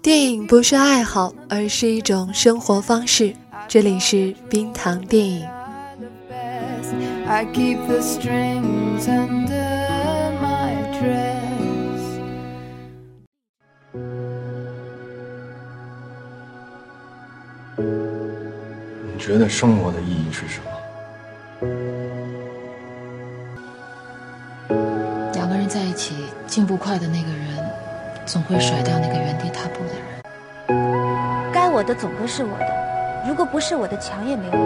电影不是爱好，而是一种生活方式。这里是冰糖电影。你觉得生活的意义是什么？快的那个人，总会甩掉那个原地踏步的人。该我的总归是我的，如果不是我的，抢也没有用。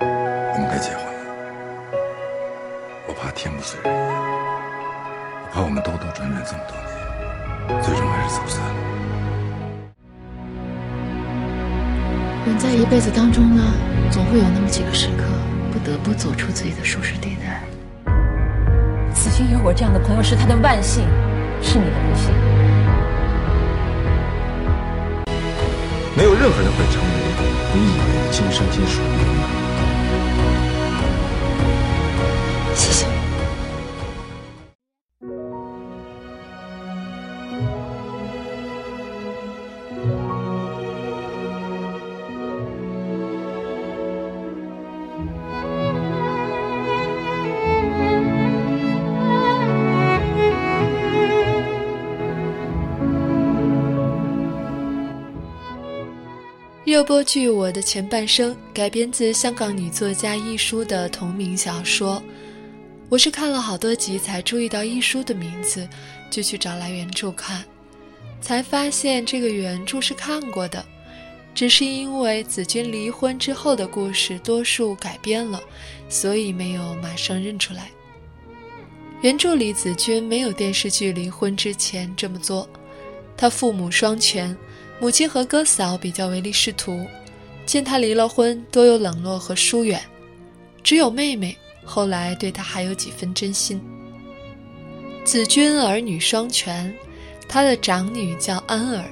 我们该结婚了，我怕天不遂人愿，我怕我们兜兜转转这么多年，最终还是走散了。人在一辈子当中呢，总会有那么几个时刻，不得不走出自己的舒适地带。子君有我这样的朋友是他的万幸，是你的不幸。没有任何人会成为你以为的今生今世。谢谢。热播剧《我的前半生》改编自香港女作家一书的同名小说。我是看了好多集才注意到一书的名字，就去找来原著看，才发现这个原著是看过的，只是因为子君离婚之后的故事多数改编了，所以没有马上认出来。原著里子君没有电视剧离婚之前这么做，他父母双全。母亲和哥嫂比较唯利是图，见他离了婚，多有冷落和疏远。只有妹妹后来对他还有几分真心。子君儿女双全，他的长女叫安儿，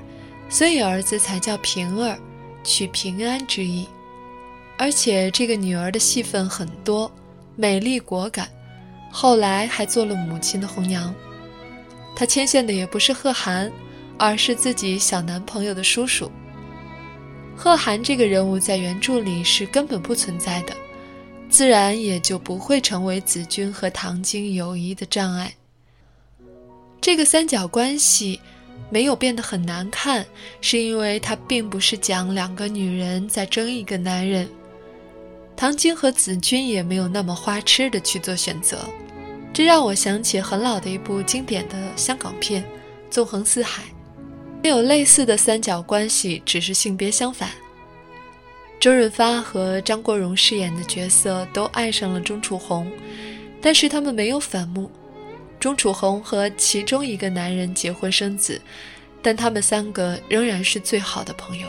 所以儿子才叫平儿，取平安之意。而且这个女儿的戏份很多，美丽果敢，后来还做了母亲的红娘。她牵线的也不是贺涵。而是自己小男朋友的叔叔。贺涵这个人物在原著里是根本不存在的，自然也就不会成为子君和唐晶友谊的障碍。这个三角关系没有变得很难看，是因为它并不是讲两个女人在争一个男人。唐晶和子君也没有那么花痴的去做选择，这让我想起很老的一部经典的香港片《纵横四海》。没有类似的三角关系，只是性别相反。周润发和张国荣饰演的角色都爱上了钟楚红，但是他们没有反目。钟楚红和其中一个男人结婚生子，但他们三个仍然是最好的朋友。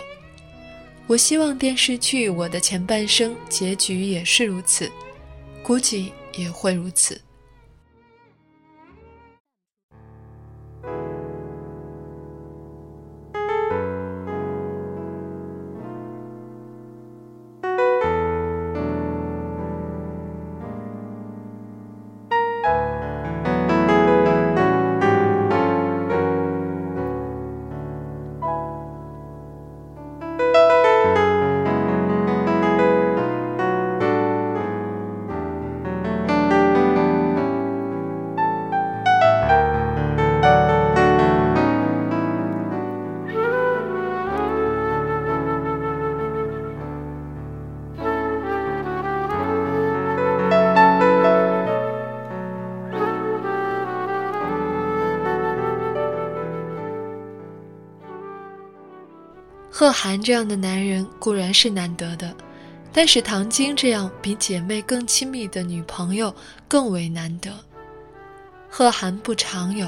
我希望电视剧《我的前半生》结局也是如此，估计也会如此。贺涵这样的男人固然是难得的，但是唐晶这样比姐妹更亲密的女朋友更为难得。贺涵不常有，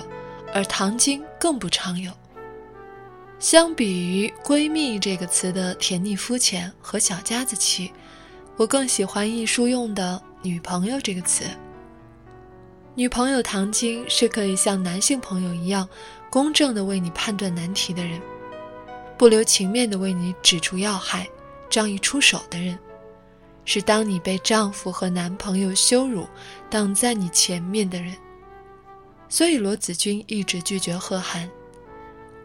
而唐晶更不常有。相比于“闺蜜”这个词的甜腻肤浅和小家子气，我更喜欢一书用的“女朋友”这个词。女朋友唐晶是可以像男性朋友一样，公正的为你判断难题的人。不留情面地为你指出要害，仗义出手的人，是当你被丈夫和男朋友羞辱，挡在你前面的人。所以罗子君一直拒绝贺涵，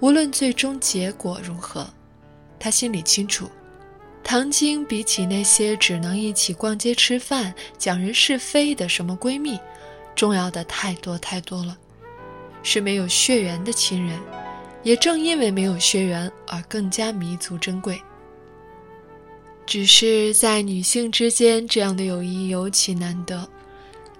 无论最终结果如何，他心里清楚，唐晶比起那些只能一起逛街吃饭、讲人是非的什么闺蜜，重要的太多太多了，是没有血缘的亲人，也正因为没有血缘而更加弥足珍贵。只是在女性之间，这样的友谊尤其难得。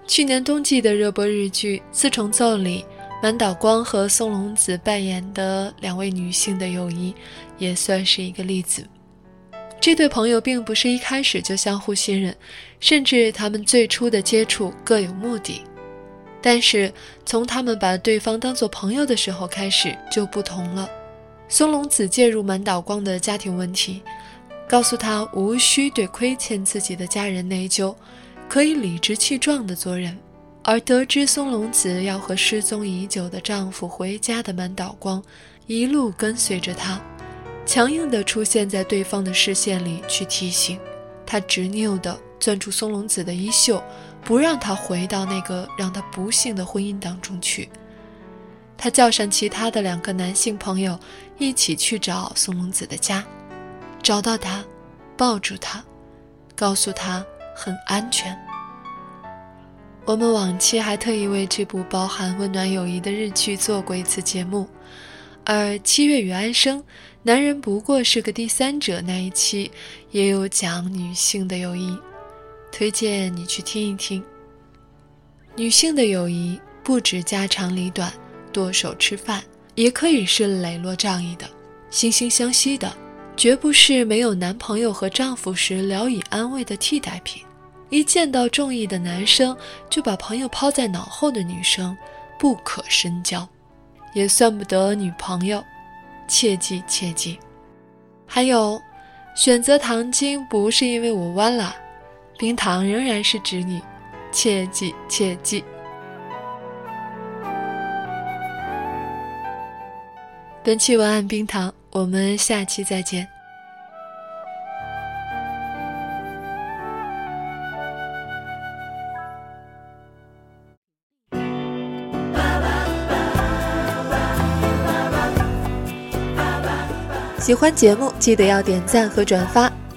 去年冬季的热播日剧《四重奏》里，满岛光和松隆子扮演的两位女性的友谊，也算是一个例子。这对朋友并不是一开始就相互信任，甚至他们最初的接触各有目的。但是从他们把对方当做朋友的时候开始，就不同了。松隆子介入满岛光的家庭问题，告诉他无需对亏欠自己的家人内疚。可以理直气壮地做人，而得知松隆子要和失踪已久的丈夫回家的满岛光，一路跟随着他，强硬地出现在对方的视线里去提醒他，执拗地攥住松隆子的衣袖，不让他回到那个让他不幸的婚姻当中去。他叫上其他的两个男性朋友，一起去找松隆子的家，找到他，抱住他，告诉他。很安全。我们往期还特意为这部包含温暖友谊的日剧做过一次节目，而《七月与安生》，男人不过是个第三者那一期也有讲女性的友谊，推荐你去听一听。女性的友谊不止家长里短、剁手吃饭，也可以是磊落仗义的、惺惺相惜的。绝不是没有男朋友和丈夫时聊以安慰的替代品。一见到中意的男生就把朋友抛在脑后的女生，不可深交，也算不得女朋友。切记切记。还有，选择糖精不是因为我弯了，冰糖仍然是指你。切记切记。本期文案冰糖。我们下期再见。喜欢节目记得要点赞和转发，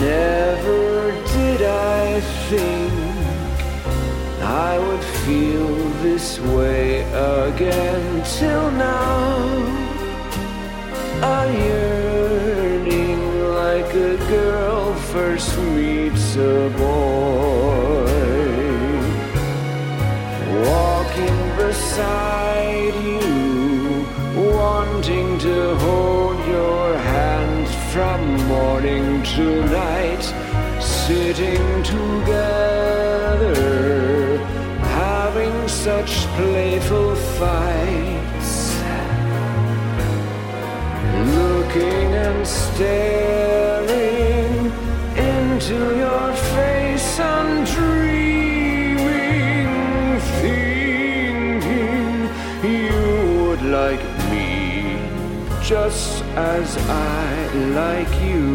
Never did I think I would feel this way again till now. A yearning like a girl first meets a boy. Walking beside you, wanting to hold your hand from morning to such playful fights. Looking and staring into your face and dreaming, thinking you would like me just as I like you.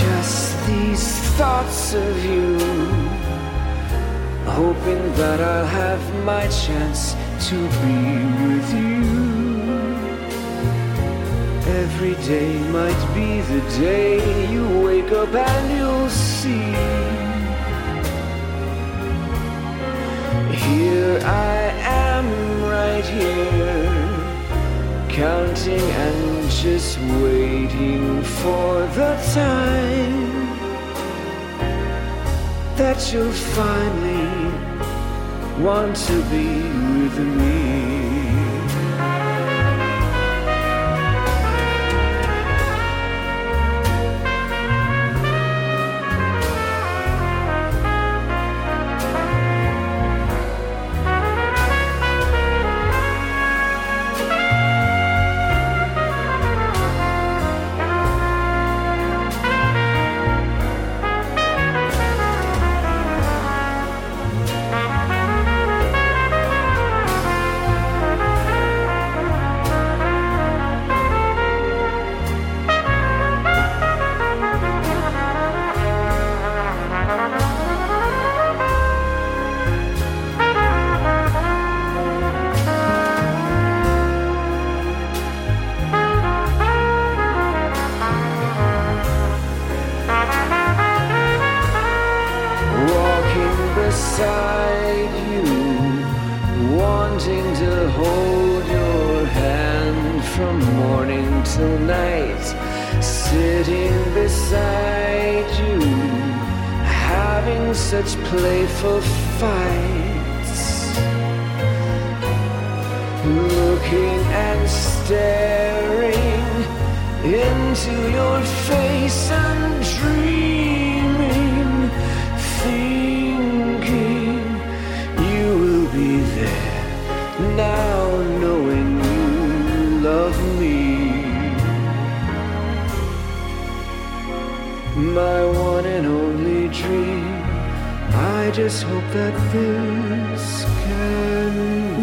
Just these thoughts of you, hoping that I'll have my chance to be with you. Every day might be the day you wake up and you'll see. Here I am, right here, counting and just waiting for the time that you'll finally want to be with me. Such playful fights, looking and staring into your face and dreaming, thinking you will be there now, knowing you love me. My just hope that this can